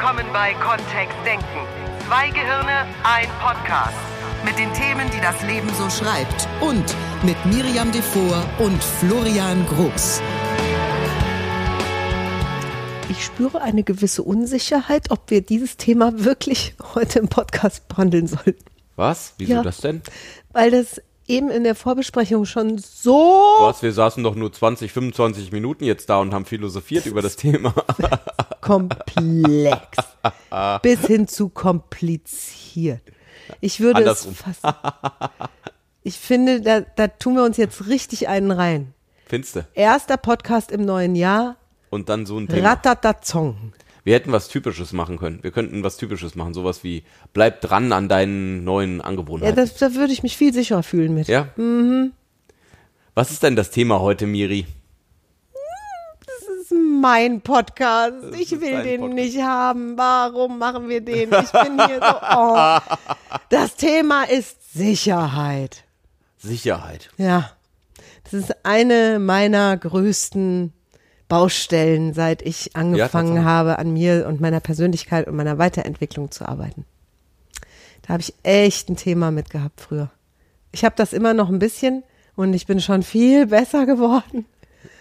willkommen bei Kontext Denken. Zwei Gehirne, ein Podcast. Mit den Themen, die das Leben so schreibt. Und mit Miriam Devor und Florian Groß. Ich spüre eine gewisse Unsicherheit, ob wir dieses Thema wirklich heute im Podcast behandeln sollten. Was? Wieso Ja. das denn? Weil das eben in der Vorbesprechung schon so Was? Wir saßen doch nur 20, 25 Minuten jetzt da und haben philosophiert über das Thema. komplex bis hin zu kompliziert. Ich würde Andersrum. es fast. Ich finde, da, da tun wir uns jetzt richtig einen rein. Findste. Erster Podcast im neuen Jahr. Und dann so ein Thema. Ratatazong. Wir hätten was Typisches machen können. Wir könnten was Typisches machen. Sowas wie, bleib dran an deinen neuen Ja, Angewohnheiten. das, da würde ich mich viel sicherer fühlen mit. Ja? Mhm. Was ist denn das Thema heute, Miri? Das ist mein Podcast. Ich will den Podcast. nicht haben. Warum machen wir den? Ich bin hier so. Oh. Das Thema ist Sicherheit. Sicherheit. Ja. Das ist eine meiner größten Baustellen, seit ich angefangen Tatsache. habe, an mir und meiner Persönlichkeit und meiner Weiterentwicklung zu arbeiten. Da habe ich echt ein Thema mit gehabt früher. Ich habe das immer noch ein bisschen und ich bin schon viel besser geworden.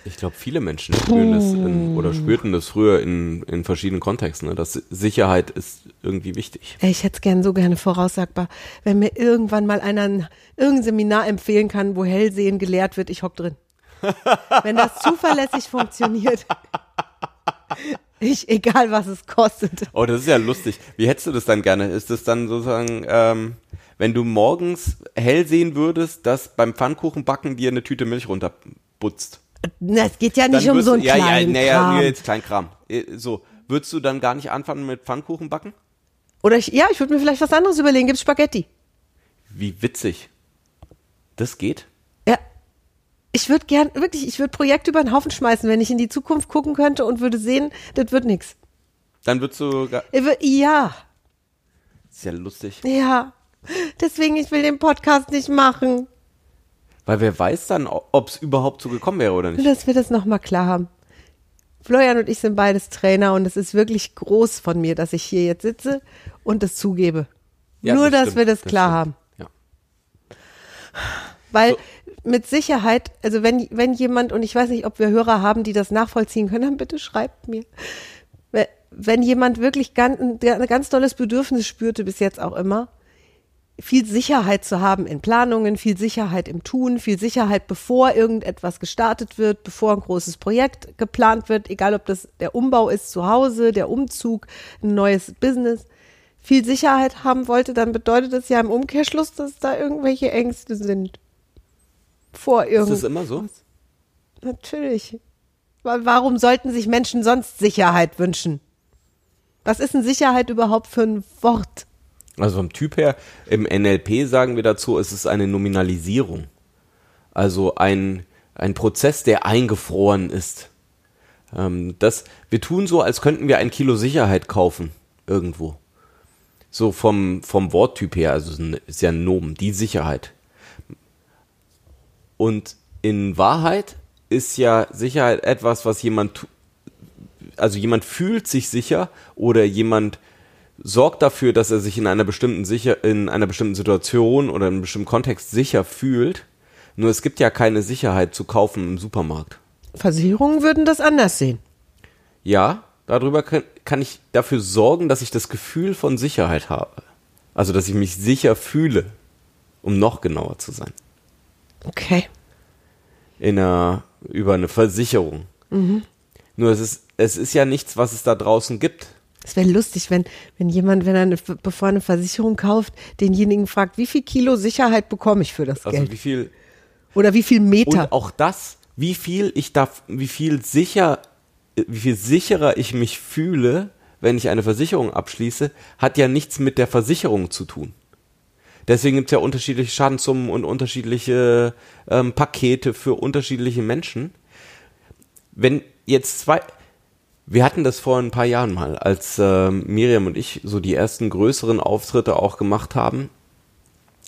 Ich glaube, viele Menschen spüren das in, oder spürten das früher in, in verschiedenen Kontexten. Ne? Dass Sicherheit ist irgendwie wichtig. Ich hätte es gern so gerne voraussagbar, wenn mir irgendwann mal einer ein, irgendein Seminar empfehlen kann, wo Hellsehen gelehrt wird, ich hock drin. Wenn das zuverlässig funktioniert. Ich, egal was es kostet. Oh, das ist ja lustig. Wie hättest du das dann gerne? Ist das dann sozusagen, ähm, wenn du morgens hell sehen würdest, dass beim Pfannkuchenbacken dir eine Tüte Milch runterputzt? Na, es geht ja nicht Dann um so einen ja, kleinen ja, naja, Kram. nee, jetzt Kleinkram. Äh, So, würdest du dann gar nicht anfangen mit Pfannkuchen backen? Oder ich, ja, ich würde mir vielleicht was anderes überlegen. Gibt's Spaghetti? Wie witzig. Das geht? Ich würde gern, wirklich, ich würde Projekte über den Haufen schmeißen, wenn ich in die Zukunft gucken könnte und würde sehen, das wird nix. Dann würdest du, Ja, ist ja lustig. ja. Deswegen, ich will den Podcast nicht machen. Weil wer weiß dann, ob es überhaupt so gekommen wäre oder Nur, nicht. dass wir das nochmal klar haben. Florian und ich sind beides Trainer und es ist wirklich groß von mir, dass ich hier jetzt sitze und das zugebe. Ja, Nur, dass stimmt, wir das klar stimmt. haben. Ja. Weil So. Mit Sicherheit, also wenn, wenn jemand, und ich weiß nicht, ob wir Hörer haben, die das nachvollziehen können, dann bitte schreibt mir. We- Wenn jemand wirklich ganz, ein ein ganz tolles Bedürfnis spürte, bis jetzt auch immer, viel Sicherheit zu haben in Planungen, viel Sicherheit im Tun, viel Sicherheit, bevor irgendetwas gestartet wird, bevor ein großes Projekt geplant wird, egal ob das der Umbau ist zu Hause, der Umzug, ein neues Business, viel Sicherheit haben wollte, dann bedeutet das ja im Umkehrschluss, dass da irgendwelche Ängste sind. Vor Ist irgendwas. das immer so? Natürlich. Wa- Warum sollten sich Menschen sonst Sicherheit wünschen? Was ist denn Sicherheit überhaupt für ein Wort? Also vom Typ her, im NLP sagen wir dazu, es ist eine Nominalisierung. Also ein, ein Prozess, der eingefroren ist. Ähm, das, wir tun so, als könnten wir ein Kilo Sicherheit kaufen. Irgendwo. So vom, vom Worttyp her, also ist ist ja ein Nomen, die Sicherheit. Und in Wahrheit ist ja Sicherheit etwas, was jemand, also jemand fühlt sich sicher oder jemand sorgt dafür, dass er sich in einer bestimmten sicher, in einer bestimmten Situation oder in einem bestimmten Kontext sicher fühlt. Nur es gibt ja keine Sicherheit zu kaufen im Supermarkt. Versicherungen würden das anders sehen. Ja, darüber kann, kann ich dafür sorgen, dass ich das Gefühl von Sicherheit habe. Also, dass ich mich sicher fühle, um noch genauer zu sein. Okay. In einer, über eine Versicherung. Nur es ist, es ist ja nichts, was es da draußen gibt. Es wäre lustig, wenn, wenn jemand, wenn er eine, bevor er eine Versicherung kauft, denjenigen fragt, wie viel Kilo Sicherheit bekomme ich für das Also Geld? wie viel Oder wie viel Meter? Und auch das, wie viel ich darf, wie viel sicher, wie viel sicherer ich mich fühle, wenn ich eine Versicherung abschließe, hat ja nichts mit der Versicherung zu tun. Deswegen gibt es ja unterschiedliche Schadenssummen und unterschiedliche ähm, Pakete für unterschiedliche Menschen. Wenn jetzt zwei, wir hatten das vor ein paar Jahren mal, als ähm, Miriam und ich so die ersten größeren Auftritte auch gemacht haben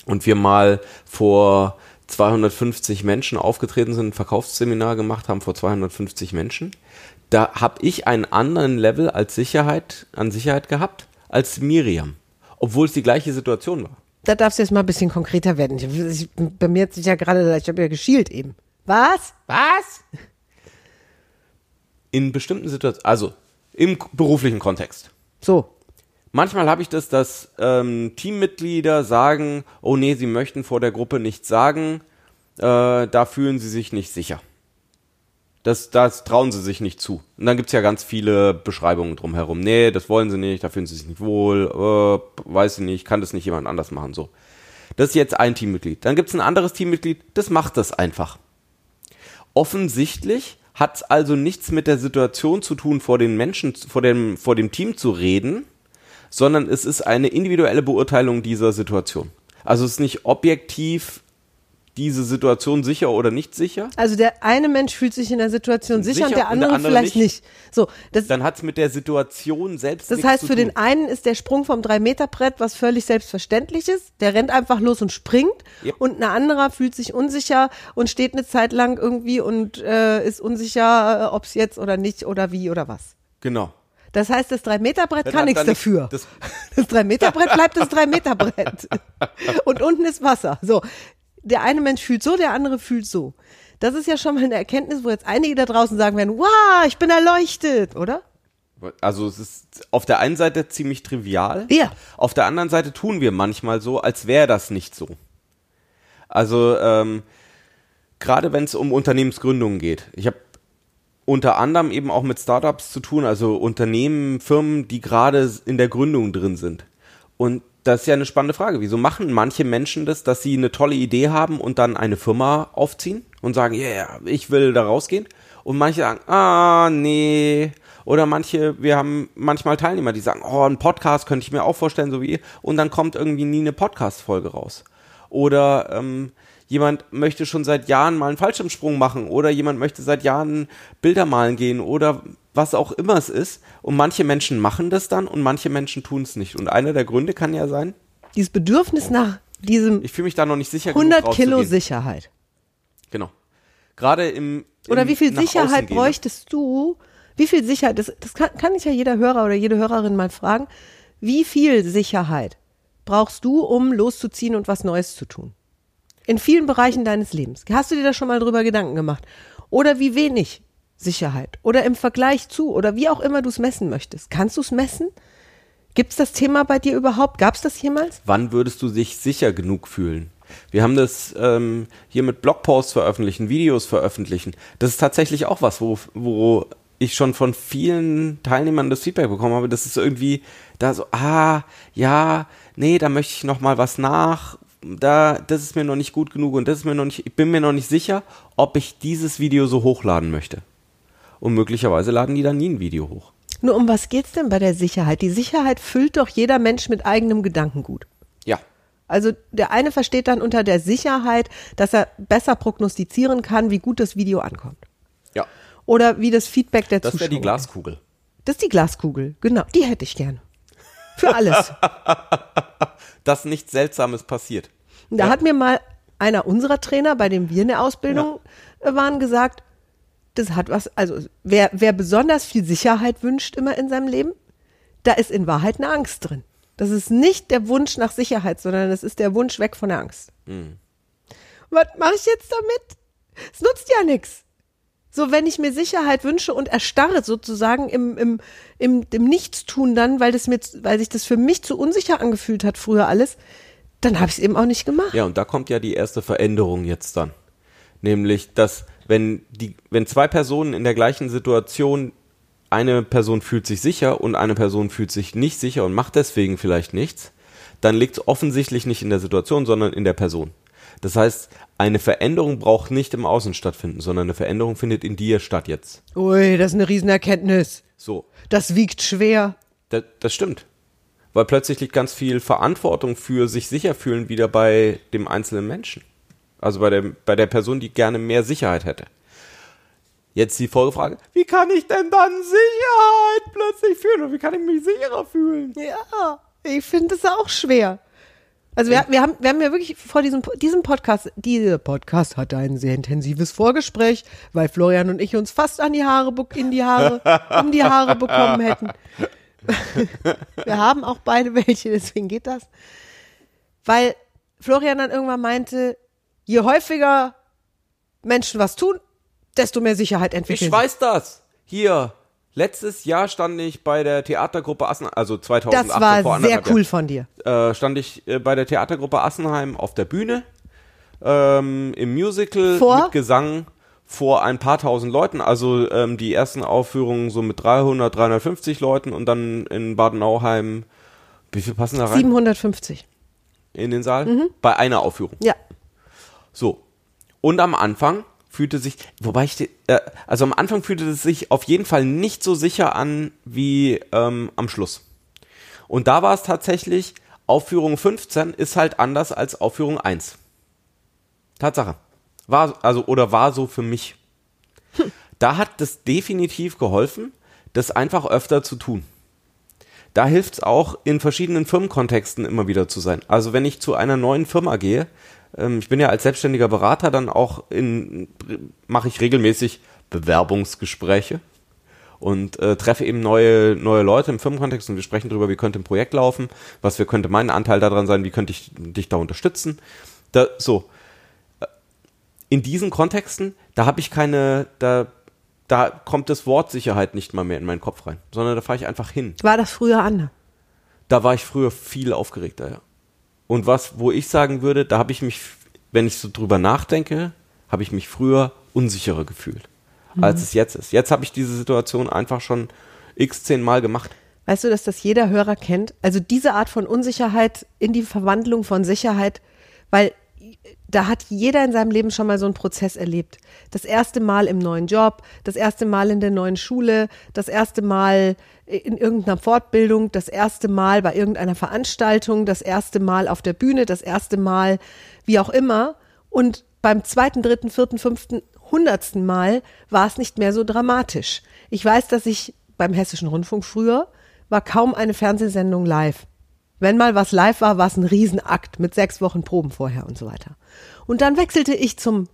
und wir mal vor 250 Menschen aufgetreten sind, ein Verkaufsseminar gemacht haben vor 250 Menschen. Da habe ich einen anderen Level als Sicherheit, an Sicherheit gehabt als Miriam. Obwohl es die gleiche Situation war. Da darfst du jetzt mal ein bisschen konkreter werden. Ich, ich, bei mir hat sich ja gerade, ich habe ja geschielt eben. Was? Was? In bestimmten Situationen, also im beruflichen Kontext. So. Manchmal habe ich das, dass ähm, Teammitglieder sagen, oh nee, sie möchten vor der Gruppe nichts sagen, äh, da fühlen sie sich nicht sicher. Das, das trauen sie sich nicht zu. Und dann gibt's ja ganz viele Beschreibungen drumherum. Nee, das wollen sie nicht, da fühlen sie sich nicht wohl, äh, weiß ich nicht, kann das nicht jemand anders machen, so. Das ist jetzt ein Teammitglied. Dann gibt's ein anderes Teammitglied, das macht das einfach. Offensichtlich hat's also nichts mit der Situation zu tun, vor den Menschen, vor dem, vor dem Team zu reden, sondern es ist eine individuelle Beurteilung dieser Situation. Also es ist nicht objektiv diese Situation sicher oder nicht sicher. Also der eine Mensch fühlt sich in der Situation sicher, Sicher und der und andere, der andere vielleicht nicht. nicht. So, das, Dann hat's mit der Situation selbst das nichts heißt, zu für tun. den einen ist der Sprung vom 3-Meter-Brett was völlig Selbstverständliches. Der rennt einfach los und springt. Yep. Und ein anderer fühlt sich unsicher und steht eine Zeit lang irgendwie und äh, ist unsicher, äh, ob es jetzt oder nicht oder wie oder was. Genau. Das heißt, das 3-Meter-Brett Dann kann nichts dafür. das- Das 3-Meter-Brett bleibt das 3-Meter-Brett. Und unten ist Wasser. So. Der eine Mensch fühlt so, der andere fühlt so. Das ist ja schon mal eine Erkenntnis, wo jetzt einige da draußen sagen werden, wow, ich bin erleuchtet, oder? Also es ist auf der einen Seite ziemlich trivial. Ja. Auf der anderen Seite tun wir manchmal so, als wäre das nicht so. Also ähm, gerade wenn es um Unternehmensgründungen geht. Ich habe unter anderem eben auch mit Startups zu tun, also Unternehmen, Firmen, die gerade in der Gründung drin sind. Und das ist ja eine spannende Frage. Wieso machen manche Menschen das, dass sie eine tolle Idee haben und dann eine Firma aufziehen und sagen, yeah, ich will da rausgehen? Und manche sagen, ah, nee. Oder manche, wir haben manchmal Teilnehmer, die sagen, oh, ein Podcast könnte ich mir auch vorstellen, so wie ihr. Und dann kommt irgendwie nie eine Podcast-Folge raus. Oder ähm, jemand möchte schon seit Jahren mal einen Fallschirmsprung machen. Oder jemand möchte seit Jahren Bilder malen gehen. Oder was auch immer es ist. Und manche Menschen machen das dann und manche Menschen tun es nicht. Und einer der Gründe kann ja sein, Dieses Bedürfnis nach diesem ich fühle mich da noch nicht sicher 100 genug Kilo. Sicherheit. Genau. Gerade im, im Oder wie viel Sicherheit ne? bräuchtest du? Wie viel Sicherheit, das, das kann, kann ich ja jeder Hörer oder jede Hörerin mal fragen. Wie viel Sicherheit brauchst du, um loszuziehen und was Neues zu tun? In vielen Bereichen deines Lebens. Hast du dir da schon mal drüber Gedanken gemacht? Oder wie wenig Sicherheit? Oder im Vergleich zu? Oder wie auch immer du es messen möchtest. Kannst du es messen? Gibt es das Thema bei dir überhaupt? Gab es das jemals? Wann würdest du dich sicher genug fühlen? Wir haben das ähm, hier mit Blogposts veröffentlichen, Videos veröffentlichen. Das ist tatsächlich auch was, wo, wo ich schon von vielen Teilnehmern das Feedback bekommen habe. Das ist irgendwie da so, ah, ja, nee, da möchte ich noch mal was nach. Da, das ist mir noch nicht gut genug und das ist mir noch nicht, ich bin mir noch nicht sicher, ob ich dieses Video so hochladen möchte. Und möglicherweise laden die dann nie ein Video hoch. Nur um was geht's denn bei der Sicherheit? Die Sicherheit füllt doch jeder Mensch mit eigenem Gedankengut. Ja. Also der eine versteht dann unter der Sicherheit, dass er besser prognostizieren kann, wie gut das Video ankommt. Ja. Oder wie das Feedback der Das Zuschauer. wäre die Glaskugel. Das ist die Glaskugel, genau. Die hätte ich gerne. Für alles. Dass nichts Seltsames passiert. Da hat mir mal einer unserer Trainer, bei dem wir in der Ausbildung äh, waren, gesagt, das hat was, also wer, wer besonders viel Sicherheit wünscht immer in seinem Leben, da ist in Wahrheit eine Angst drin. Das ist nicht der Wunsch nach Sicherheit, sondern das ist der Wunsch weg von der Angst. Was mache ich jetzt damit? Es nutzt ja nichts. So, wenn ich mir Sicherheit wünsche und erstarre sozusagen im, im, im, im Nichtstun dann, weil das mir, weil sich das für mich zu unsicher angefühlt hat früher alles, dann habe ich es eben auch nicht gemacht. Ja, und da kommt ja die erste Veränderung jetzt dann. Nämlich, dass wenn die, wenn zwei Personen in der gleichen Situation, eine Person fühlt sich sicher und eine Person fühlt sich nicht sicher und macht deswegen vielleicht nichts, dann liegt es offensichtlich nicht in der Situation, sondern in der Person. Das heißt, eine Veränderung braucht nicht im Außen stattfinden, sondern eine Veränderung findet in dir statt jetzt. Ui, das ist eine Riesenerkenntnis. So. Das wiegt schwer. Das, das stimmt. Weil plötzlich liegt ganz viel Verantwortung für sich sicher fühlen wieder bei dem einzelnen Menschen. Also bei der, bei der Person, die gerne mehr Sicherheit hätte. Jetzt die Folgefrage, wie kann ich denn dann Sicherheit plötzlich fühlen? Und wie kann ich mich sicherer fühlen? Ja, ich finde es auch schwer. Also wir, wir, haben, wir haben ja wirklich vor diesem, diesem Podcast, dieser Podcast hatte ein sehr intensives Vorgespräch, weil Florian und ich uns fast an die Haare, in die Haare, um die Haare bekommen hätten. wir haben auch beide welche, deswegen geht das. Weil Florian dann irgendwann meinte, je häufiger Menschen was tun, desto mehr Sicherheit entwickeln. Ich weiß das. Hier, letztes Jahr stand ich bei der Theatergruppe Assenheim, also 2018 Das war sehr cool von dir. äh, stand ich äh, bei der Theatergruppe Assenheim auf der Bühne ähm, im Musical Vor? mit Gesang vor ein paar tausend Leuten. Also ähm, die ersten Aufführungen so mit 300, 350 Leuten und dann in Baden-Nauheim, wie viel passen da rein 750. in den Saal? Mhm. Bei einer Aufführung. Ja. So. Und am Anfang fühlte sich, wobei ich, äh, also am Anfang fühlte es sich auf jeden Fall nicht so sicher an wie ähm, am Schluss. Und da war es tatsächlich, Aufführung 15 ist halt anders als Aufführung 1. Tatsache. War, also, oder war so für mich. Da hat das definitiv geholfen, das einfach öfter zu tun. Da hilft es auch, in verschiedenen Firmenkontexten immer wieder zu sein. Also wenn ich zu einer neuen Firma gehe, ähm, ich bin ja als selbstständiger Berater dann auch in, mache ich regelmäßig Bewerbungsgespräche und äh, treffe eben neue, neue Leute im Firmenkontext und wir sprechen darüber, wie könnte ein Projekt laufen, was wir, könnte mein Anteil daran sein, wie könnte ich dich da unterstützen. Da, so. Äh, In diesen Kontexten, da habe ich keine, da, da kommt das Wort Sicherheit nicht mal mehr in meinen Kopf rein, sondern da fahre ich einfach hin. War das früher anders? Da war ich früher viel aufgeregter, ja. Und was, wo ich sagen würde, da habe ich mich, wenn ich so drüber nachdenke, habe ich mich früher unsicherer gefühlt, als es jetzt ist. Jetzt habe ich diese Situation einfach schon x zehn Mal gemacht. Weißt du, dass das jeder Hörer kennt? Also diese Art von Unsicherheit in die Verwandlung von Sicherheit, weil da hat jeder in seinem Leben schon mal so einen Prozess erlebt. Das erste Mal im neuen Job, das erste Mal in der neuen Schule, das erste Mal in irgendeiner Fortbildung, das erste Mal bei irgendeiner Veranstaltung, das erste Mal auf der Bühne, das erste Mal wie auch immer. Und beim zweiten, dritten, vierten, fünften, hundertsten Mal war es nicht mehr so dramatisch. Ich weiß, dass ich beim Hessischen Rundfunk früher war kaum eine Fernsehsendung live. Wenn mal was live war, war es ein Riesenakt mit sechs Wochen Proben vorher und so weiter. Und dann wechselte ich zum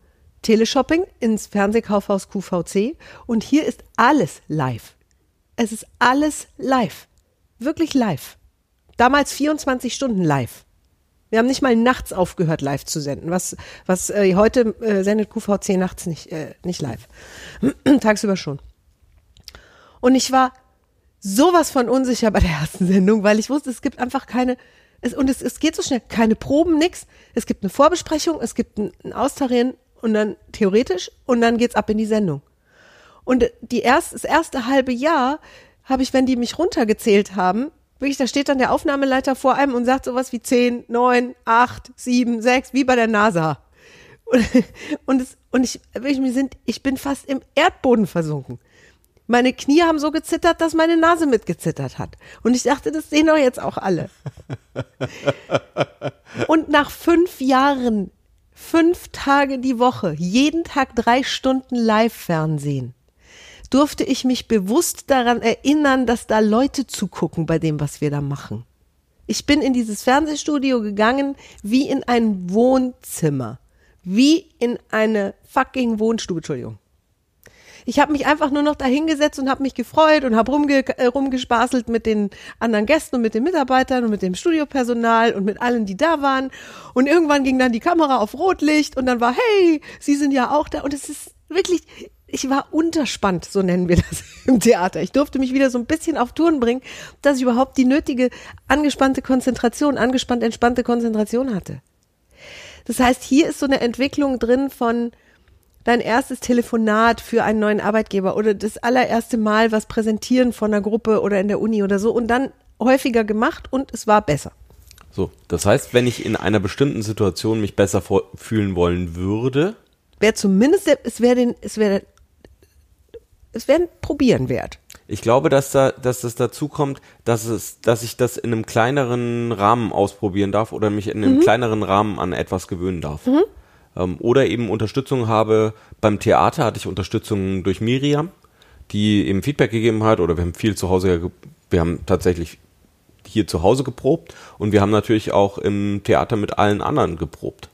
Teleshopping ins Fernsehkaufhaus QVC und hier ist alles live. Es ist alles live. Wirklich live. Damals 24 Stunden live. Wir haben nicht mal nachts aufgehört, live zu senden. Was, was äh, heute äh, sendet QVC nachts nicht, äh, nicht live. Tagsüber schon. Und ich war sowas von unsicher bei der ersten Sendung, weil ich wusste, es gibt einfach keine, es, und es, es geht so schnell, keine Proben, nix. Es gibt eine Vorbesprechung, es gibt ein, ein Austarieren und dann theoretisch und dann geht's ab in die Sendung. Und die erst, das erste halbe Jahr habe ich, wenn die mich runtergezählt haben, wirklich, da steht dann der Aufnahmeleiter vor einem und sagt sowas wie 10, 9, 8, 7, 6, wie bei der NASA. Und, und, es, und ich, wirklich, mir sind, ich bin fast im Erdboden versunken. Meine Knie haben so gezittert, dass meine Nase mitgezittert hat. Und ich dachte, das sehen doch jetzt auch alle. Und nach fünf Jahren, fünf Tage die Woche, jeden Tag drei Stunden Live-Fernsehen, durfte ich mich bewusst daran erinnern, dass da Leute zugucken bei dem, was wir da machen. Ich bin in dieses Fernsehstudio gegangen wie in ein Wohnzimmer. Wie in eine fucking Wohnstube, Entschuldigung. Ich habe mich einfach nur noch dahingesetzt und habe mich gefreut und habe rumge äh, rumgespaßelt mit den anderen Gästen und mit den Mitarbeitern und mit dem Studiopersonal und mit allen, die da waren. Und irgendwann ging dann die Kamera auf Rotlicht und dann war, hey, Sie sind ja auch da. Und es ist wirklich, ich war unterspannt, so nennen wir das im Theater. Ich durfte mich wieder so ein bisschen auf Touren bringen, dass ich überhaupt die nötige angespannte Konzentration, angespannt entspannte Konzentration hatte. Das heißt, hier ist so eine Entwicklung drin von dein erstes Telefonat für einen neuen Arbeitgeber oder das allererste Mal was präsentieren von einer Gruppe oder in der Uni oder so und dann häufiger gemacht und es war besser. So, das heißt, wenn ich in einer bestimmten Situation mich besser fühlen wollen würde, Wäre zumindest, es wäre den, es wäre, es wäre ein Probieren wert. ich glaube, dass da, dass es dazu kommt, dass es, dass ich das in einem kleineren Rahmen ausprobieren darf oder mich in einem kleineren Rahmen an etwas gewöhnen darf. Ähm, oder eben Unterstützung habe. Beim Theater hatte ich Unterstützung durch Miriam, die eben Feedback gegeben hat oder wir haben viel zu Hause, wir haben tatsächlich hier zu Hause geprobt und wir haben natürlich auch im Theater mit allen anderen geprobt.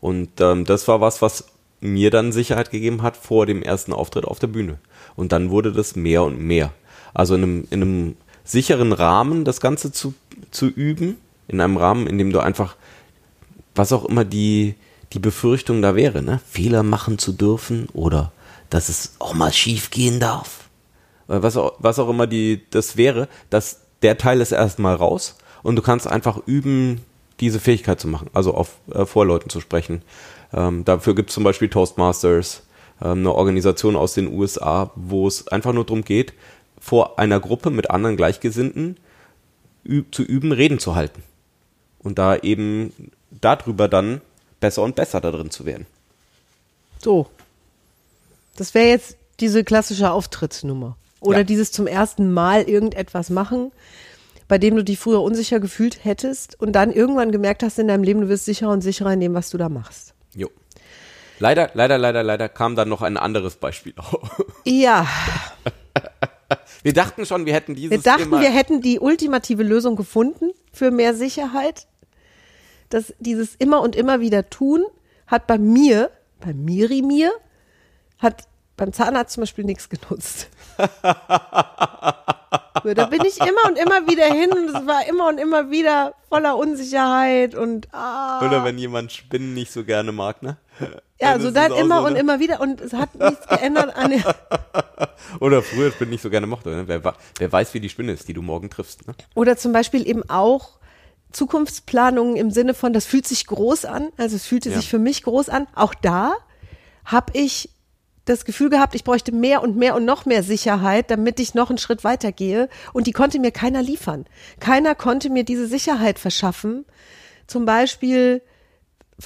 Und ähm, das war was, was mir dann Sicherheit gegeben hat vor dem ersten Auftritt auf der Bühne. Und dann wurde das mehr und mehr. Also in einem, in einem sicheren Rahmen das Ganze zu, zu üben, in einem Rahmen, in dem du einfach, was auch immer die, die Befürchtung da wäre, ne? Fehler machen zu dürfen oder dass es auch mal schief gehen darf. Äh, Was auch, was auch immer die, das wäre, dass der Teil ist erstmal raus und du kannst einfach üben, diese Fähigkeit zu machen, also auf äh, vor Leuten zu sprechen. Ähm, dafür gibt es zum Beispiel Toastmasters, ähm, eine Organisation aus den USA, wo es einfach nur darum geht, vor einer Gruppe mit anderen Gleichgesinnten üb zu üben, Reden zu halten. Und da eben darüber dann besser und besser da drin zu werden. So. Das wäre jetzt diese klassische Auftrittsnummer. Oder Ja. dieses zum ersten Mal irgendetwas machen, bei dem du dich früher unsicher gefühlt hättest und dann irgendwann gemerkt hast in deinem Leben, du wirst sicherer und sicherer in dem, was du da machst. Jo. Leider, leider, leider, leider kam dann noch ein anderes Beispiel auf. Ja, Wir dachten schon, wir hätten dieses wir dachten, Thema. wir hätten die ultimative Lösung gefunden für mehr Sicherheit. Das, dieses immer und immer wieder tun hat bei mir, bei Miri mir, hat beim Zahnarzt zum Beispiel nichts genutzt. Da bin ich immer und immer wieder hin und es war immer und immer wieder voller Unsicherheit und ah. Oder wenn jemand Spinnen nicht so gerne mag, ne? ja, so dann immer so, und ne? immer wieder und es hat nichts geändert an der, Oder früher Spinnen nicht so gerne mochte. Ne? Wer, wer weiß, wie die Spinne ist, die du morgen triffst. Ne? Oder zum Beispiel eben auch Zukunftsplanungen im Sinne von, das fühlt sich groß an, also es fühlte Ja. sich für mich groß an. Auch da habe ich das Gefühl gehabt, ich bräuchte mehr und mehr und noch mehr Sicherheit, damit ich noch einen Schritt weitergehe. Und die konnte mir keiner liefern. Keiner konnte mir diese Sicherheit verschaffen. Zum Beispiel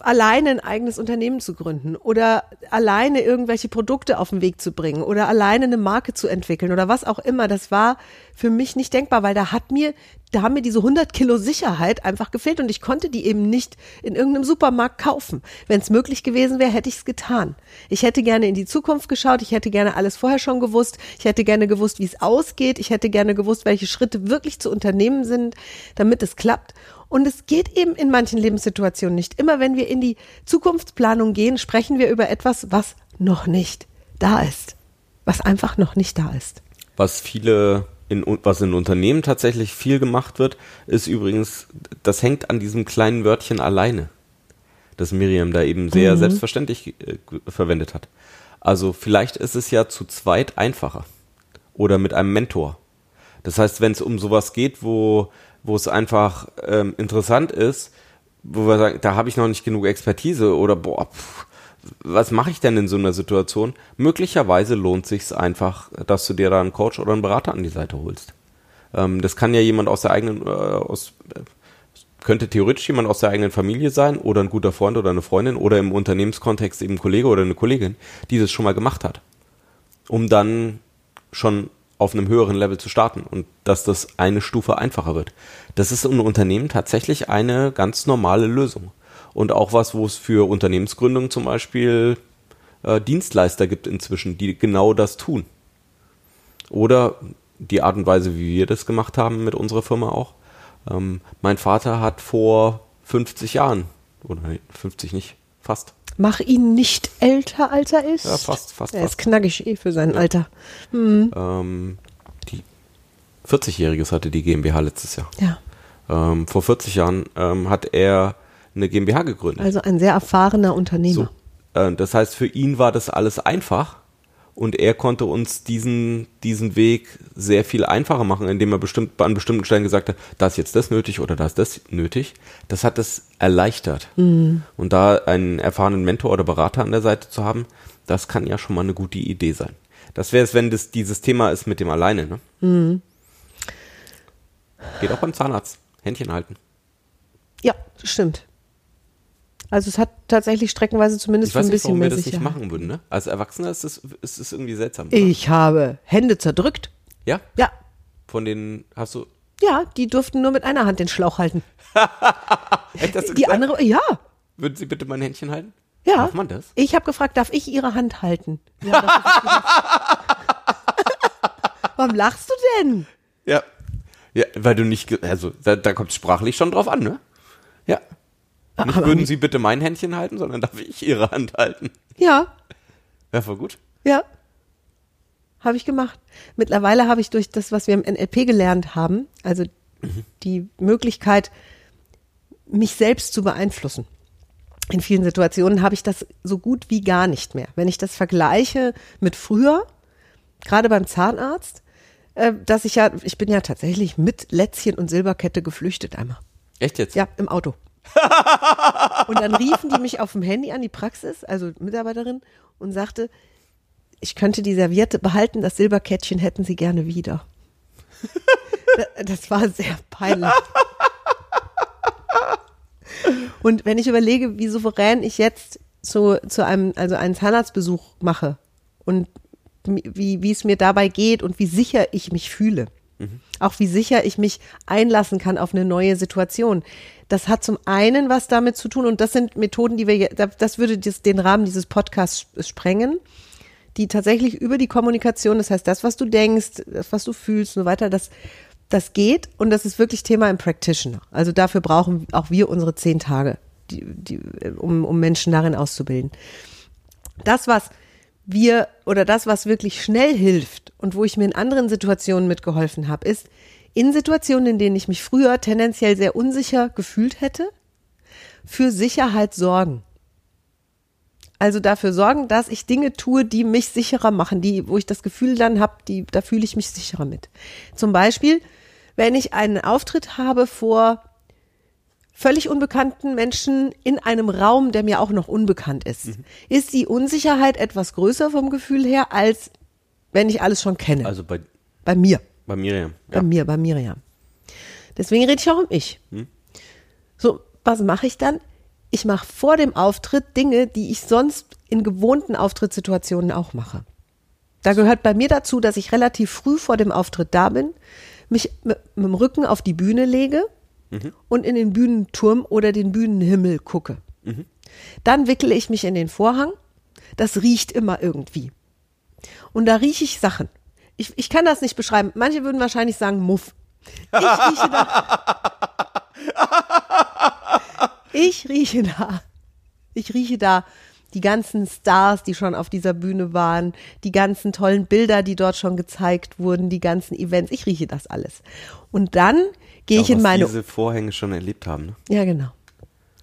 alleine ein eigenes Unternehmen zu gründen oder alleine irgendwelche Produkte auf den Weg zu bringen oder alleine eine Marke zu entwickeln oder was auch immer. Das war für mich nicht denkbar, weil da hat mir, da haben mir diese 100 Kilo Sicherheit einfach gefehlt und ich konnte die eben nicht in irgendeinem Supermarkt kaufen. Wenn es möglich gewesen wäre, hätte ich es getan. Ich hätte gerne in die Zukunft geschaut, ich hätte gerne alles vorher schon gewusst, ich hätte gerne gewusst, wie es ausgeht, ich hätte gerne gewusst, welche Schritte wirklich zu unternehmen sind, damit es klappt. Und es geht eben in manchen Lebenssituationen nicht. Immer wenn wir in die Zukunftsplanung gehen, sprechen wir über etwas, was noch nicht da ist. Was einfach noch nicht da ist. Was viele in, was in Unternehmen tatsächlich viel gemacht wird, ist übrigens, das hängt an diesem kleinen Wörtchen alleine, das Miriam da eben sehr selbstverständlich äh, verwendet hat. Also vielleicht ist es ja zu zweit einfacher oder mit einem Mentor. Das heißt, wenn es um sowas geht, wo, wo es einfach ähm, interessant ist, wo wir sagen, da habe ich noch nicht genug Expertise oder boah, pff, was mache ich denn in so einer Situation? Möglicherweise lohnt sich's einfach, dass du dir da einen Coach oder einen Berater an die Seite holst. Ähm, das kann ja jemand aus der eigenen, äh, aus, äh, könnte theoretisch jemand aus der eigenen Familie sein oder ein guter Freund oder eine Freundin oder im Unternehmenskontext eben ein Kollege oder eine Kollegin, die das schon mal gemacht hat, um dann schon auf einem höheren Level zu starten und dass das eine Stufe einfacher wird. Das ist in Unternehmen tatsächlich eine ganz normale Lösung. Und auch was, wo es für Unternehmensgründung zum Beispiel äh, Dienstleister gibt inzwischen, die genau das tun. Oder die Art und Weise, wie wir das gemacht haben mit unserer Firma auch. Ähm, mein Vater hat vor 50 Jahren, oder nee, 50 nicht, fast, Mach ihn nicht älter, als er ist. Ja, fast, fast, Er fast. ist knackig eh für sein Ja. Alter. ähm, die 40-Jähriges hatte die GmbH letztes Jahr. Ja. Ähm, vor 40 Jahren ähm, hat er eine GmbH gegründet. Also ein sehr erfahrener Unternehmer. So. Äh, das heißt, für ihn war das alles einfach und er konnte uns diesen, diesen Weg sehr viel einfacher machen, indem er bestimmt an bestimmten Stellen gesagt hat, da ist jetzt das nötig oder da ist das nötig. Das hat es erleichtert. Und da einen erfahrenen Mentor oder Berater an der Seite zu haben, das kann ja schon mal eine gute Idee sein. Das wäre es, wenn das dieses Thema ist mit dem alleine. Ne? Geht auch beim Zahnarzt. Händchen halten. Ja, das stimmt. Also es hat tatsächlich streckenweise zumindest Ich weiß ein nicht, bisschen warum wir das nicht machen würden. Ne? Als Erwachsener ist das, ist das irgendwie seltsam. Ich habe Hände zerdrückt. Ja? Ja, Von den hast du. ja, die durften nur mit einer Hand den Schlauch halten. Echt, hast du Die gesagt? andere, ja, Würden Sie bitte mein Händchen halten? ja. Darf man das? Ich habe gefragt, darf ich ihre Hand halten? Ja, ist Warum lachst du denn? Ja. Ja, weil du nicht, also da, da kommt sprachlich schon drauf an, ne? Ja. Nicht würden Sie bitte mein Händchen halten, sondern darf ich Ihre Hand halten. Ja, Ja, voll gut. ja. Habe ich gemacht. Mittlerweile habe ich durch das, was wir im NLP gelernt haben, also die Möglichkeit, mich selbst zu beeinflussen. In vielen Situationen habe ich das so gut wie gar nicht mehr. Wenn ich das vergleiche mit früher, gerade beim Zahnarzt, äh, dass ich ja, ich bin ja tatsächlich mit Lätzchen und Silberkette geflüchtet einmal. Echt jetzt? Ja, im Auto. und dann riefen die mich auf dem Handy an die Praxis, also Mitarbeiterin, und sagte, ich könnte die Serviette behalten, das Silberkettchen hätten sie gerne wieder. Da- das war sehr peinlich. Und wenn ich überlege, wie souverän ich jetzt zu, zu einem, also einen Zahnarztbesuch mache und wie, wie es mir dabei geht und wie sicher ich mich fühle. Auch wie sicher ich mich einlassen kann auf eine neue Situation. Das hat zum einen was damit zu tun und das sind Methoden, die wir, das würde den Rahmen dieses Podcasts sprengen, die tatsächlich über die Kommunikation, das heißt das, was du denkst, das, was du fühlst und so weiter, das, das geht und das ist wirklich Thema im Practitioner. Also dafür brauchen auch wir unsere zehn Tage, die, die, um, um Menschen darin auszubilden. Das, was wir oder das, was wirklich schnell hilft und wo ich mir in anderen Situationen mitgeholfen habe, ist in Situationen, in denen ich mich früher tendenziell sehr unsicher gefühlt hätte, für Sicherheit sorgen. Also dafür sorgen, dass ich Dinge tue, die mich sicherer machen, die, wo ich das Gefühl dann habe, die, da fühle ich mich sicherer mit. Zum Beispiel, wenn ich einen Auftritt habe vor völlig unbekannten Menschen in einem Raum, der mir auch noch unbekannt ist, ist die Unsicherheit etwas größer vom Gefühl her, als wenn ich alles schon kenne. Also bei, bei mir. bei Miriam. Bei mir, bei Miriam. Deswegen rede ich auch um ich. So, was mache ich dann? Ich mache vor dem Auftritt Dinge, die ich sonst in gewohnten Auftrittssituationen auch mache. Da gehört bei mir dazu, dass ich relativ früh vor dem Auftritt da bin, mich mit, mit dem Rücken auf die Bühne lege und in den Bühnenturm oder den Bühnenhimmel gucke. Dann wickele ich mich in den Vorhang. Das riecht immer irgendwie. Und da rieche ich Sachen. Ich, ich kann das nicht beschreiben. Manche würden wahrscheinlich sagen Muff. Ich rieche da. Ich rieche da. Ich rieche da die ganzen Stars, die schon auf dieser Bühne waren, die ganzen tollen Bilder, die dort schon gezeigt wurden, die ganzen Events. Ich rieche das alles. Und dann gehe ich in was meine. diese Vorhänge schon erlebt haben, ne? Ja, genau.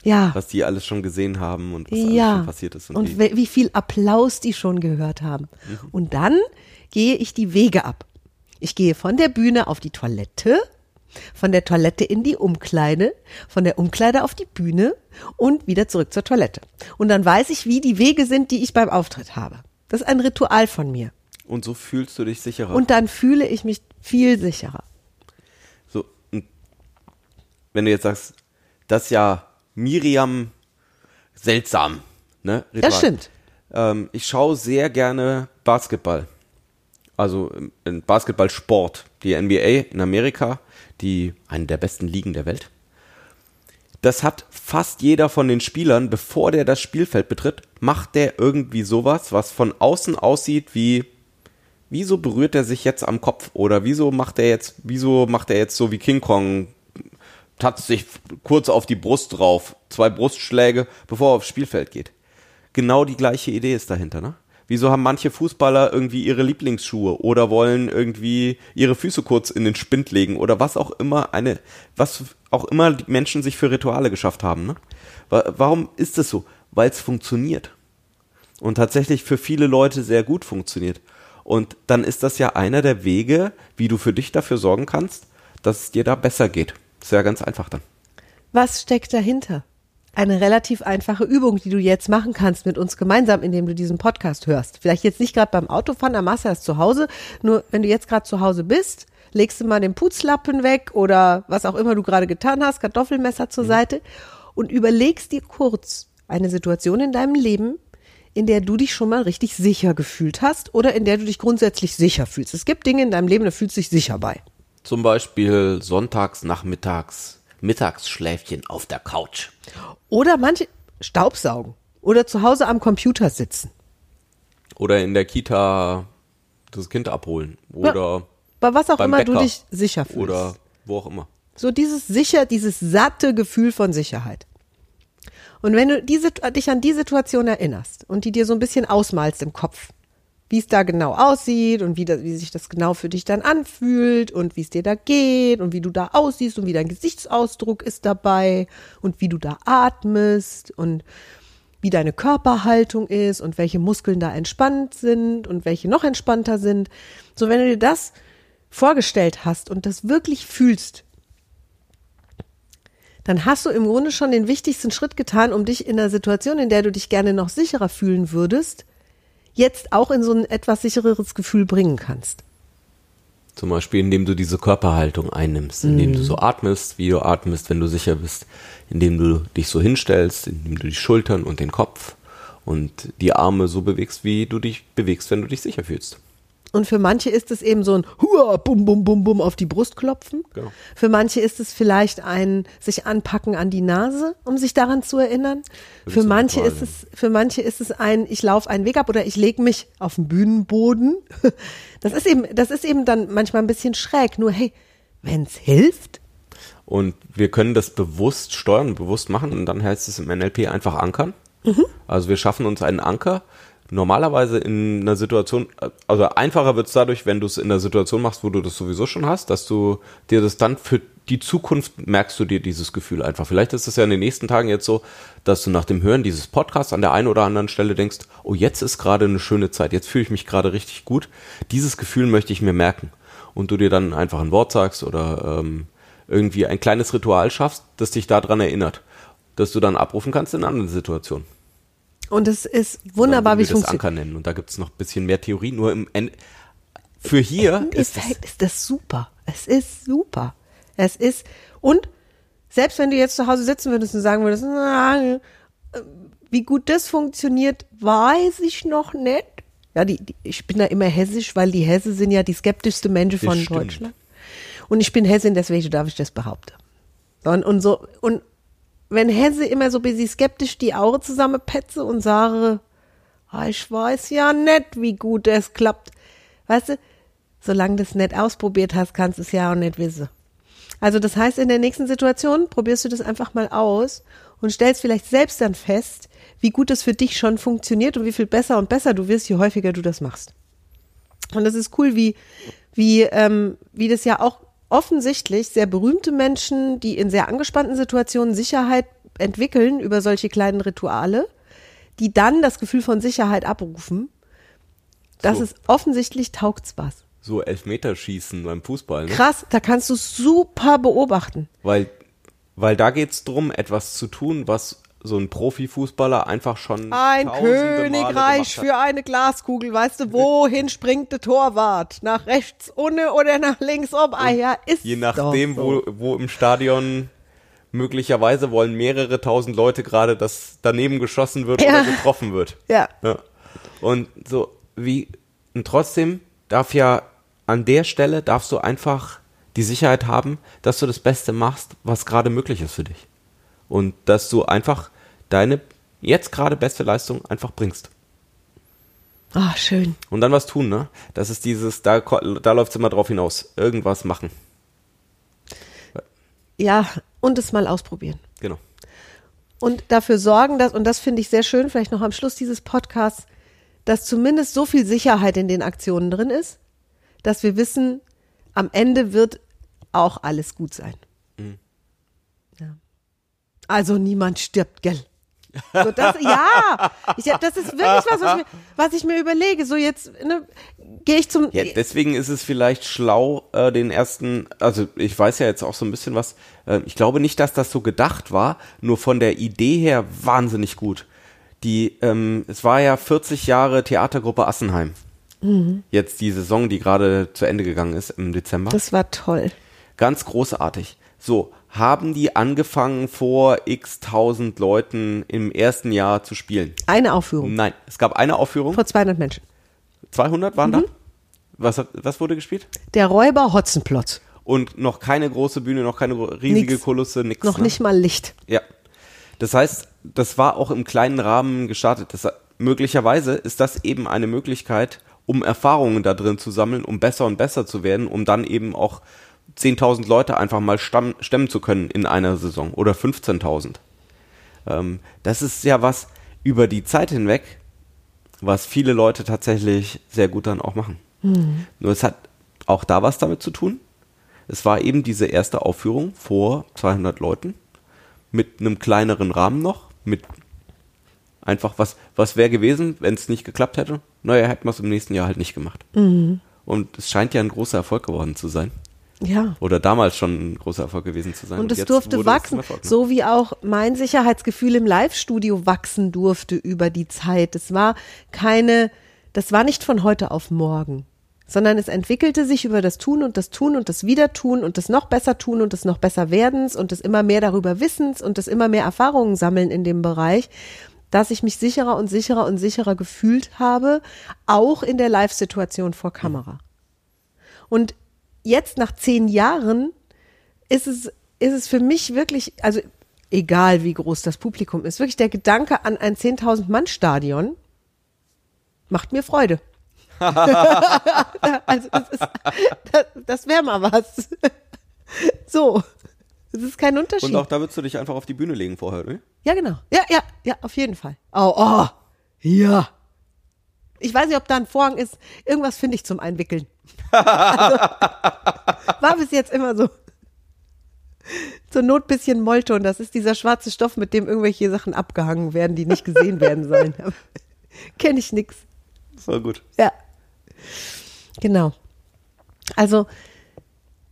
Ja. Was die alles schon gesehen haben und was alles ja. schon passiert ist. Und, und wie. wie, wie viel Applaus die schon gehört haben. Und dann gehe ich die Wege ab. Ich gehe von der Bühne auf die Toilette, von der Toilette in die Umkleide, von der Umkleide auf die Bühne und wieder zurück zur Toilette. Und dann weiß ich, wie die Wege sind, die ich beim Auftritt habe. Das ist ein Ritual von mir. und so fühlst du dich sicherer. Und dann fühle ich mich viel sicherer. Wenn du jetzt sagst, das ist ja Miriam seltsam, ne? Ritual. Das stimmt. Ähm, ich schaue sehr gerne Basketball. Also ähm, Basketballsport. Die NBA in Amerika, die eine der besten Ligen der Welt. Das hat fast jeder von den Spielern, bevor der das Spielfeld betritt, macht der irgendwie sowas, was von außen aussieht wie wieso berührt er sich jetzt am Kopf oder wieso macht er jetzt, wieso macht er jetzt so wie King Kong, tatzt sich kurz auf die Brust drauf, zwei Brustschläge, bevor er aufs Spielfeld geht. Genau die gleiche Idee ist dahinter, ne? Wieso haben manche Fußballer irgendwie ihre Lieblingsschuhe oder wollen irgendwie ihre Füße kurz in den Spind legen oder was auch immer eine, was auch immer die Menschen sich für Rituale geschafft haben, ne? Wa- Warum ist es so? Weil es funktioniert und tatsächlich für viele Leute sehr gut funktioniert. Und dann ist das ja einer der Wege, wie du für dich dafür sorgen kannst, dass es dir da besser geht. Ist ja ganz einfach dann. Was steckt dahinter? Eine relativ einfache Übung, die du jetzt machen kannst mit uns gemeinsam, indem du diesen Podcast hörst. Vielleicht jetzt nicht gerade beim Autofahren, machst du das zu Hause. Nur wenn du jetzt gerade zu Hause bist, legst du mal den Putzlappen weg oder was auch immer du gerade getan hast, Kartoffelmesser zur Seite und überlegst dir kurz eine Situation in deinem Leben, in der du dich schon mal richtig sicher gefühlt hast oder in der du dich grundsätzlich sicher fühlst. Es gibt Dinge in deinem Leben, da fühlst du dich sicher bei. Zum Beispiel sonntags, nachmittags, Mittagsschläfchen auf der Couch. Oder manche Staubsaugen oder zu Hause am Computer sitzen. Oder in der Kita das Kind abholen. Oder Bei was auch immer du Bäcker. dich sicher fühlst. Oder Wo auch immer. So dieses sicher, dieses satte Gefühl von Sicherheit. Und wenn du diese, dich an die Situation erinnerst und die dir so ein bisschen ausmalst im Kopf, wie es da genau aussieht und wie, das, wie sich das genau für dich dann anfühlt und wie es dir da geht und wie du da aussiehst und wie dein Gesichtsausdruck ist dabei und wie du da atmest und wie deine Körperhaltung ist und welche Muskeln da entspannt sind und welche noch entspannter sind. So, wenn du dir das vorgestellt hast und das wirklich fühlst, dann hast du im Grunde schon den wichtigsten Schritt getan, um dich in einer Situation, in der du dich gerne noch sicherer fühlen würdest, jetzt auch in so ein etwas sichereres Gefühl bringen kannst. Zum Beispiel, indem du diese Körperhaltung einnimmst, indem du so atmest, wie du atmest, wenn du sicher bist, indem du dich so hinstellst, indem du die Schultern und den Kopf und die Arme so bewegst, wie du dich bewegst, wenn du dich sicher fühlst. Und für manche ist es eben so ein Hua, bum, bum, bum, bum auf die Brust klopfen. Genau. Für manche ist es vielleicht ein sich anpacken an die Nase, um sich daran zu erinnern. Für manche ist es, für manche ist es ein, ich laufe einen Weg ab oder ich lege mich auf den Bühnenboden. Das ist eben, das ist eben dann manchmal ein bisschen schräg. Nur hey, wenn's hilft, Und wir können das bewusst steuern, bewusst machen und dann heißt es im NLP einfach ankern. Also wir schaffen uns einen Anker. Normalerweise in einer Situation, also einfacher wird es dadurch, wenn du es in einer Situation machst, wo du das sowieso schon hast, dass du dir das dann für die Zukunft merkst du dir dieses Gefühl einfach. Vielleicht ist es ja in den nächsten Tagen jetzt so, dass du nach dem Hören dieses Podcasts an der einen oder anderen Stelle denkst, oh, jetzt ist gerade eine schöne Zeit, jetzt fühle ich mich gerade richtig gut. Dieses Gefühl möchte ich mir merken. Und du dir dann einfach ein Wort sagst oder ähm, irgendwie ein kleines Ritual schaffst, das dich daran erinnert, dass du dann abrufen kannst in anderen Situationen. Und es ist wunderbar, wie es das Anker funktioniert. nennen. Und da gibt es noch ein bisschen mehr Theorie, nur im Ende. Für hier ist es, Endeffekt ist das super. Es ist super. Es ist, und selbst wenn du jetzt zu Hause sitzen würdest und sagen würdest, na, äh, wie gut das funktioniert, weiß ich noch nicht. Ja, die, die, ich bin da immer hessisch, weil die Hesse sind ja die skeptischste Menschen Das von. Deutschland. Und ich bin Hessin, deswegen darf ich das behaupten. Und, und so, und wenn Hesse immer so ein bisschen skeptisch die Augen zusammenpetze und sage, ah, ich weiß ja nicht, wie gut das klappt. Weißt du, solange du es nicht ausprobiert hast, kannst du es ja auch nicht wissen. Also das heißt, in der nächsten Situation probierst du das einfach mal aus und stellst vielleicht selbst dann fest, wie gut es für dich schon funktioniert und wie viel besser und besser du wirst, je häufiger du das machst. Und das ist cool, wie, wie, ähm, wie das ja auch offensichtlich sehr berühmte Menschen, die in sehr angespannten Situationen Sicherheit entwickeln über solche kleinen Rituale, die dann das Gefühl von Sicherheit abrufen. Das So. ist offensichtlich taugt's was. so Elfmeterschießen beim Fußball. Ne? Krass, da kannst du super beobachten. Weil, weil da geht es darum, etwas zu tun, was so ein Profifußballer einfach schon Ein Königreich für eine Glaskugel. Weißt du, wohin springt der Torwart? Nach rechts unten oder nach links oben? Ah ja, ist Je nachdem, so. wo, wo im Stadion möglicherweise wollen mehrere tausend Leute gerade, dass daneben geschossen wird Ja. oder getroffen wird. Ja. Ja. Und so wie und trotzdem darf ja an der Stelle darfst du einfach die Sicherheit haben, dass du das Beste machst, was gerade möglich ist für dich. Und dass du einfach deine jetzt gerade beste Leistung einfach bringst. Ah, schön. Und dann was tun, ne? Das ist dieses, da, da läuft es immer drauf hinaus. Irgendwas machen. Ja, und es mal ausprobieren. Genau. Und dafür sorgen, dass, und das finde ich sehr schön, vielleicht noch am Schluss dieses Podcasts, dass zumindest so viel Sicherheit in den Aktionen drin ist, dass wir wissen, am Ende wird auch alles gut sein. Ja. Also niemand stirbt, gell? So, das, ja, ich, das ist wirklich was, was ich mir, was ich mir überlege. So jetzt ne, gehe ich zum. Ja, deswegen ist es vielleicht schlau, äh, den ersten, also ich weiß ja jetzt auch so ein bisschen was, äh, ich glaube nicht, dass das so gedacht war, nur von der Idee her wahnsinnig gut. Die, ähm, es war ja 40 Jahre Theatergruppe Assenheim. Jetzt die Saison, die gerade zu Ende gegangen ist im Dezember. das war toll. Ganz großartig. So, haben die angefangen vor x tausend Leuten im ersten Jahr zu spielen? Eine Aufführung Nein, es gab eine Aufführung. vor 200 Menschen. 200 waren da? Was, hat- was wurde gespielt? Der Räuber Hotzenplotz. Und noch keine große Bühne, noch keine riesige Nix. Kulisse, nix. Noch ne? nicht mal Licht. Ja. Das heißt, das war auch im kleinen Rahmen gestartet. Das, möglicherweise ist das eben eine Möglichkeit, um Erfahrungen da drin zu sammeln, um besser und besser zu werden, um dann eben auch 10.000 Leute einfach mal stamm, stemmen zu können in einer Saison oder 15.000. Ähm, das ist ja was über die Zeit hinweg, was viele Leute tatsächlich sehr gut dann auch machen. Nur es hat auch da was damit zu tun. Es war eben diese erste Aufführung vor 200 Leuten mit einem kleineren Rahmen noch, mit einfach was, was wäre gewesen, wenn es nicht geklappt hätte? Naja, hätten wir es im nächsten Jahr halt nicht gemacht. Und es scheint ja ein großer Erfolg geworden zu sein. Ja. Oder damals schon ein großer Erfolg gewesen zu sein. Und es durfte wurde es ein wachsen, Erfolg, ne? so wie auch mein Sicherheitsgefühl im Live-Studio wachsen durfte über die Zeit. Es war keine, das war nicht von heute auf morgen, sondern es entwickelte sich über das Tun und das Tun und das Wiedertun und das noch besser tun und das noch besser werdens und das immer mehr darüber Wissens und das immer mehr Erfahrungen sammeln in dem Bereich, dass ich mich sicherer und sicherer und sicherer gefühlt habe, auch in der Live-Situation vor Kamera. Und jetzt nach zehn Jahren ist es, ist es für mich wirklich, also egal wie groß das Publikum ist, wirklich der Gedanke an ein 10.000 Mann Stadion macht mir Freude. also das ist, das, das wäre mal was. so. Es ist kein Unterschied. Und auch da würdest du dich einfach auf die Bühne legen vorher, ne? Ja, genau. Ja, ja, ja, auf jeden Fall. Oh, oh, ja. Ich weiß nicht, ob da ein Vorhang ist. Irgendwas finde ich zum Einwickeln. Also, war bis jetzt immer so. Zur Not bisschen Molton. Das ist dieser schwarze Stoff, mit dem irgendwelche Sachen abgehangen werden, die nicht gesehen werden sollen. Kenne ich nix. Das war gut. Ja. Genau. Also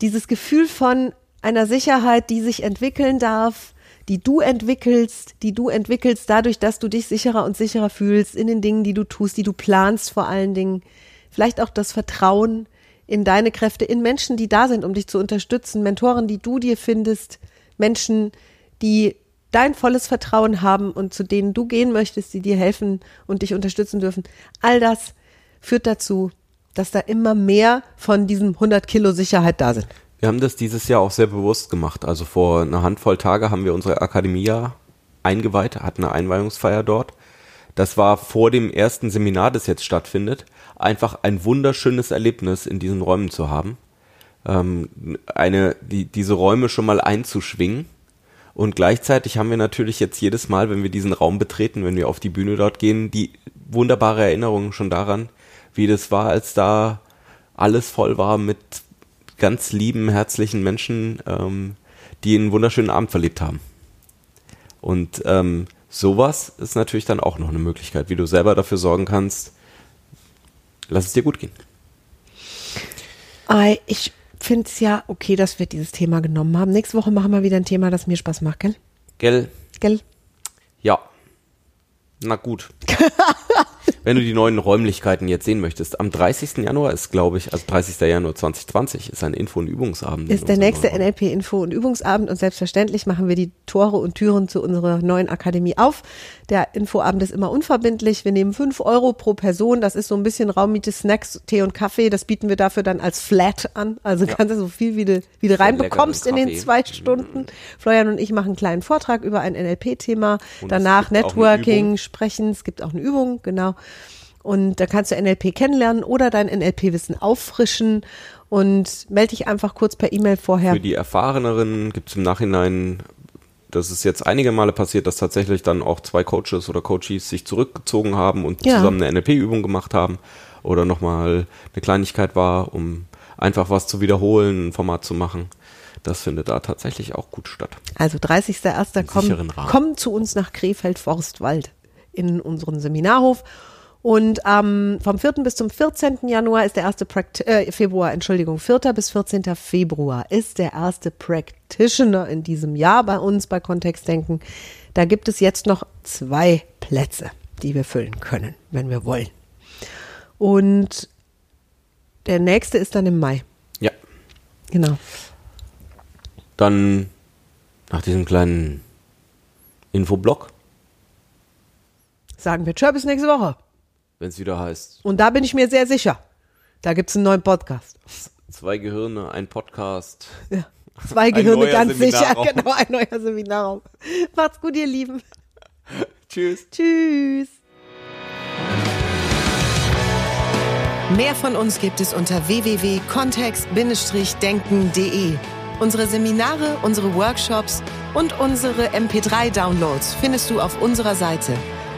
dieses Gefühl von einer Sicherheit, die sich entwickeln darf, die du entwickelst, die du entwickelst dadurch, dass du dich sicherer und sicherer fühlst in den Dingen, die du tust, die du planst vor allen Dingen. Vielleicht auch das Vertrauen in deine Kräfte, in Menschen, die da sind, um dich zu unterstützen, Mentoren, die du dir findest, Menschen, die dein volles Vertrauen haben und zu denen du gehen möchtest, die dir helfen und dich unterstützen dürfen. All das führt dazu, dass da immer mehr von diesem 100 Kilo Sicherheit da sind. Wir haben das dieses Jahr auch sehr bewusst gemacht. Also vor einer Handvoll Tage haben wir unsere Akademie eingeweiht, hatten eine Einweihungsfeier dort. Das war vor dem ersten Seminar, das jetzt stattfindet, einfach ein wunderschönes Erlebnis in diesen Räumen zu haben. Ähm, eine, die, diese Räume schon mal einzuschwingen. Und gleichzeitig haben wir natürlich jetzt jedes Mal, wenn wir diesen Raum betreten, wenn wir auf die Bühne dort gehen, die wunderbare Erinnerung schon daran, wie das war, als da alles voll war mit ganz lieben, herzlichen Menschen, ähm, die einen wunderschönen Abend verlebt haben. Und ähm, sowas ist natürlich dann auch noch eine Möglichkeit, wie du selber dafür sorgen kannst, lass es dir gut gehen. Ei, Ich finde es ja okay, dass wir dieses Thema genommen haben. Nächste Woche machen wir wieder ein Thema, das mir Spaß macht, gell? Gell? Gell? Ja. Na gut. Wenn du die neuen Räumlichkeiten jetzt sehen möchtest, am 30. Januar ist, glaube ich, also 30. Januar 2020 ist ein Info- und Übungsabend. Ist der nächste. NLP-Info- und Übungsabend und selbstverständlich machen wir die Tore und Türen zu unserer neuen Akademie auf. Der Infoabend ist immer unverbindlich. Wir nehmen fünf Euro pro Person. Das ist so ein bisschen Raummiete, Snacks, Tee und Kaffee. Das bieten wir dafür dann als Flat an. Also kannst du so viel, wie du, wie du reinbekommst in den zwei Kaffee. Stunden. Florian und ich machen einen kleinen Vortrag über ein NLP-Thema. Danach Networking, sprechen. Es gibt auch eine Übung, genau. Und da kannst du NLP kennenlernen oder dein NLP-Wissen auffrischen und melde dich einfach kurz per E-Mail vorher. Für die Erfahreneren gibt es im Nachhinein, das ist jetzt einige Male passiert, dass tatsächlich dann auch zwei Coaches oder Coaches sich zurückgezogen haben und Ja. zusammen eine NLP-Übung gemacht haben oder nochmal eine Kleinigkeit war, um einfach was zu wiederholen, ein Format zu machen. Das findet da tatsächlich auch gut statt. Also 30.01. Komm, komm zu uns nach Krefeld-Forstwald in unseren Seminarhof. Und ähm, vom 4. bis zum 14. Januar ist der erste Prakt äh, Februar, Entschuldigung, 4. bis 14. Februar ist der erste Practitioner in diesem Jahr bei uns bei Kontextdenken. Da gibt es jetzt noch zwei Plätze, die wir füllen können, wenn wir wollen. Und der nächste ist dann im Mai. Ja, Genau. dann nach diesem kleinen Infoblock, Sagen wir Tschö bis nächste Woche wenn es wieder heißt. Und da bin ich mir sehr sicher. Da gibt es einen neuen Podcast. Zwei Gehirne, ein Podcast. Ja. Zwei Gehirne ganz sicher. Genau, ein neuer Seminarraum. Macht's gut, ihr Lieben. Tschüss. Tschüss. Mehr von uns gibt es unter www.kontext-denken.de. Unsere Seminare, unsere Workshops und unsere MP3-Downloads findest du auf unserer Seite.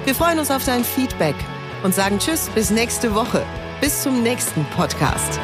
Wir freuen uns auf dein Feedback und sagen Tschüss bis nächste Woche. Bis zum nächsten Podcast.